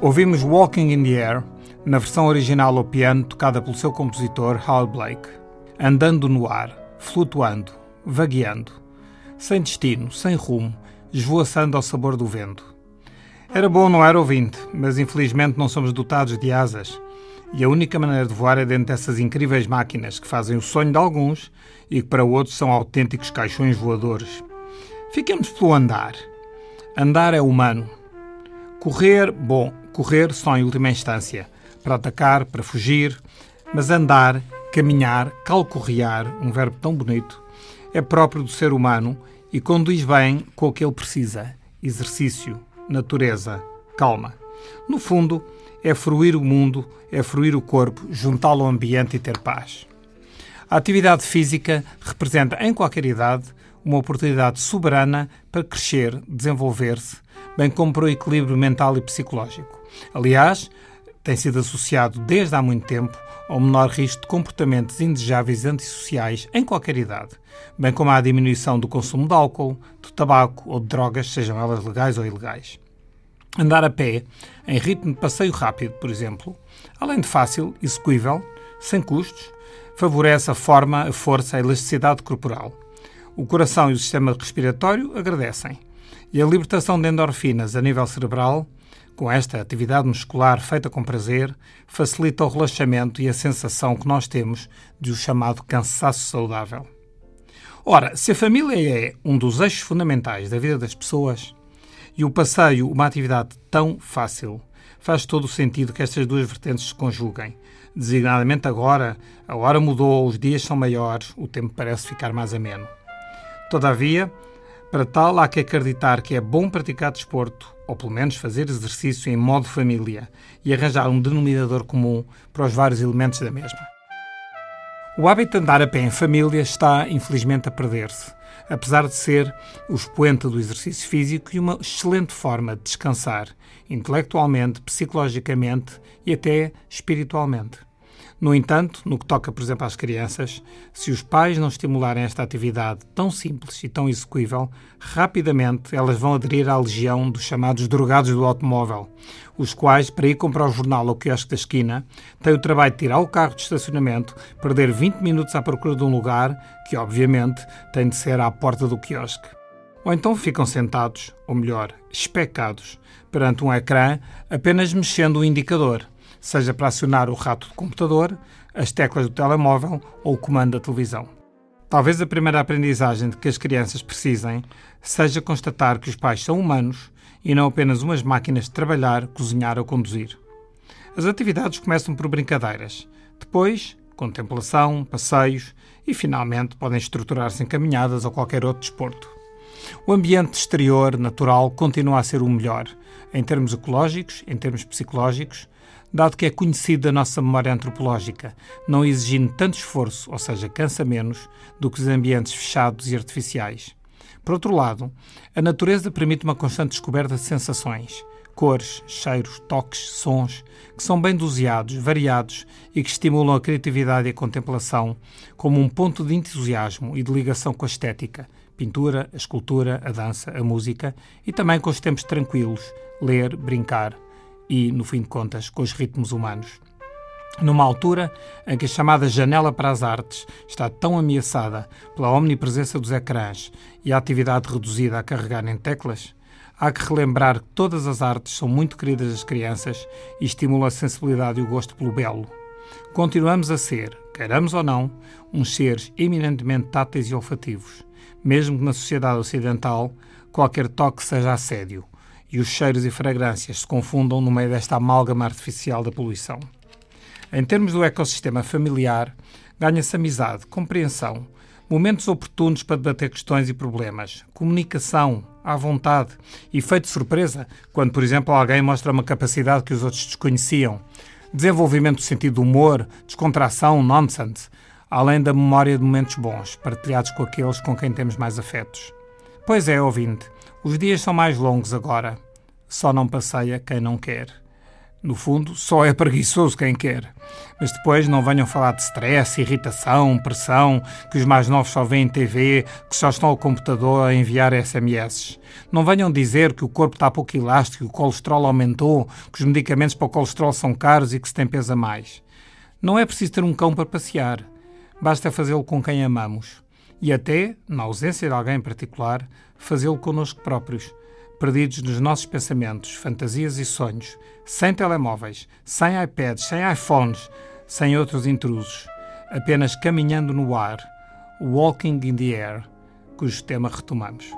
Ouvimos Walking in the Air, na versão original ao piano tocada pelo seu compositor Hal Blake. Andando no ar, flutuando, vagueando, sem destino, sem rumo, esvoaçando ao sabor do vento. Era bom não era ouvinte, mas infelizmente não somos dotados de asas. E a única maneira de voar é dentro dessas incríveis máquinas que fazem o sonho de alguns e que para outros são autênticos caixões voadores. Fiquemos pelo andar. Andar é humano. Correr, bom, correr só em última instância, para atacar, para fugir, mas andar, caminhar, calcorrear, um verbo tão bonito, é próprio do ser humano e conduz bem com o que ele precisa: exercício, natureza, calma. No fundo, é fruir o mundo, é fruir o corpo, juntá-lo ao ambiente e ter paz. A atividade física representa, em qualquer idade, uma oportunidade soberana para crescer, desenvolver-se, bem como para o equilíbrio mental e psicológico. Aliás, tem sido associado desde há muito tempo ao menor risco de comportamentos indesejáveis antissociais em qualquer idade, bem como à diminuição do consumo de álcool, de tabaco ou de drogas, sejam elas legais ou ilegais. Andar a pé, em ritmo de passeio rápido, por exemplo, além de fácil, execuível, sem custos, favorece a forma, a força, a elasticidade corporal. O coração e o sistema respiratório agradecem. E a libertação de endorfinas a nível cerebral com esta atividade muscular feita com prazer, facilita o relaxamento e a sensação que nós temos de o chamado cansaço saudável. Ora, se a família é um dos eixos fundamentais da vida das pessoas e o passeio uma atividade tão fácil, faz todo o sentido que estas duas vertentes se conjuguem. Designadamente agora, a hora mudou, os dias são maiores, o tempo parece ficar mais ameno. Todavia, para tal, há que acreditar que é bom praticar desporto, ou pelo menos fazer exercício em modo família, e arranjar um denominador comum para os vários elementos da mesma. O hábito de andar a pé em família está, infelizmente, a perder-se, apesar de ser o expoente do exercício físico e uma excelente forma de descansar, intelectualmente, psicologicamente e até espiritualmente. No entanto, no que toca, por exemplo, às crianças, se os pais não estimularem esta atividade tão simples e tão execuível, rapidamente elas vão aderir à legião dos chamados drogados do automóvel, os quais, para ir comprar o jornal ao quiosque da esquina, têm o trabalho de tirar o carro de estacionamento, perder 20 minutos à procura de um lugar, que obviamente tem de ser à porta do quiosque. Ou então ficam sentados, ou melhor, especados, perante um ecrã, apenas mexendo o indicador seja para acionar o rato do computador, as teclas do telemóvel ou o comando da televisão. Talvez a primeira aprendizagem de que as crianças precisem seja constatar que os pais são humanos e não apenas umas máquinas de trabalhar, cozinhar ou conduzir. As atividades começam por brincadeiras, depois contemplação, passeios e finalmente podem estruturar-se em caminhadas ou qualquer outro desporto. O ambiente exterior, natural, continua a ser o melhor, em termos ecológicos, em termos psicológicos, dado que é conhecido a nossa memória antropológica, não exigindo tanto esforço, ou seja, cansa menos, do que os ambientes fechados e artificiais. Por outro lado, a natureza permite uma constante descoberta de sensações, cores, cheiros, toques, sons, que são bem doseados, variados e que estimulam a criatividade e a contemplação como um ponto de entusiasmo e de ligação com a estética, pintura, a escultura, a dança, a música e também com os tempos tranquilos, ler, brincar, e, no fim de contas, com os ritmos humanos. Numa altura em que a chamada janela para as artes está tão ameaçada pela omnipresença dos ecrãs e a atividade reduzida a carregar em teclas, há que relembrar que todas as artes são muito queridas às crianças e estimulam a sensibilidade e o gosto pelo belo. Continuamos a ser, queiramos ou não, uns seres eminentemente táteis e olfativos, mesmo que na sociedade ocidental qualquer toque seja assédio e os cheiros e fragrâncias se confundam no meio desta amálgama artificial da poluição. Em termos do ecossistema familiar, ganha-se amizade, compreensão, momentos oportunos para debater questões e problemas, comunicação, à vontade, efeito de surpresa, quando, por exemplo, alguém mostra uma capacidade que os outros desconheciam, desenvolvimento do sentido do humor, descontração, nonsense, além da memória de momentos bons, partilhados com aqueles com quem temos mais afetos. Pois é, ouvinte, os dias são mais longos agora. Só não passeia quem não quer. No fundo, só é preguiçoso quem quer. Mas depois não venham falar de stress, irritação, pressão, que os mais novos só veem TV, que só estão ao computador a enviar SMS. Não venham dizer que o corpo está pouco elástico, que o colesterol aumentou, que os medicamentos para o colesterol são caros e que se tem pesa mais. Não é preciso ter um cão para passear. Basta fazê-lo com quem amamos. E até, na ausência de alguém em particular, fazê-lo connosco próprios perdidos nos nossos pensamentos, fantasias e sonhos, sem telemóveis, sem iPads, sem iPhones, sem outros intrusos, apenas caminhando no ar, walking in the air, cujo tema retomamos.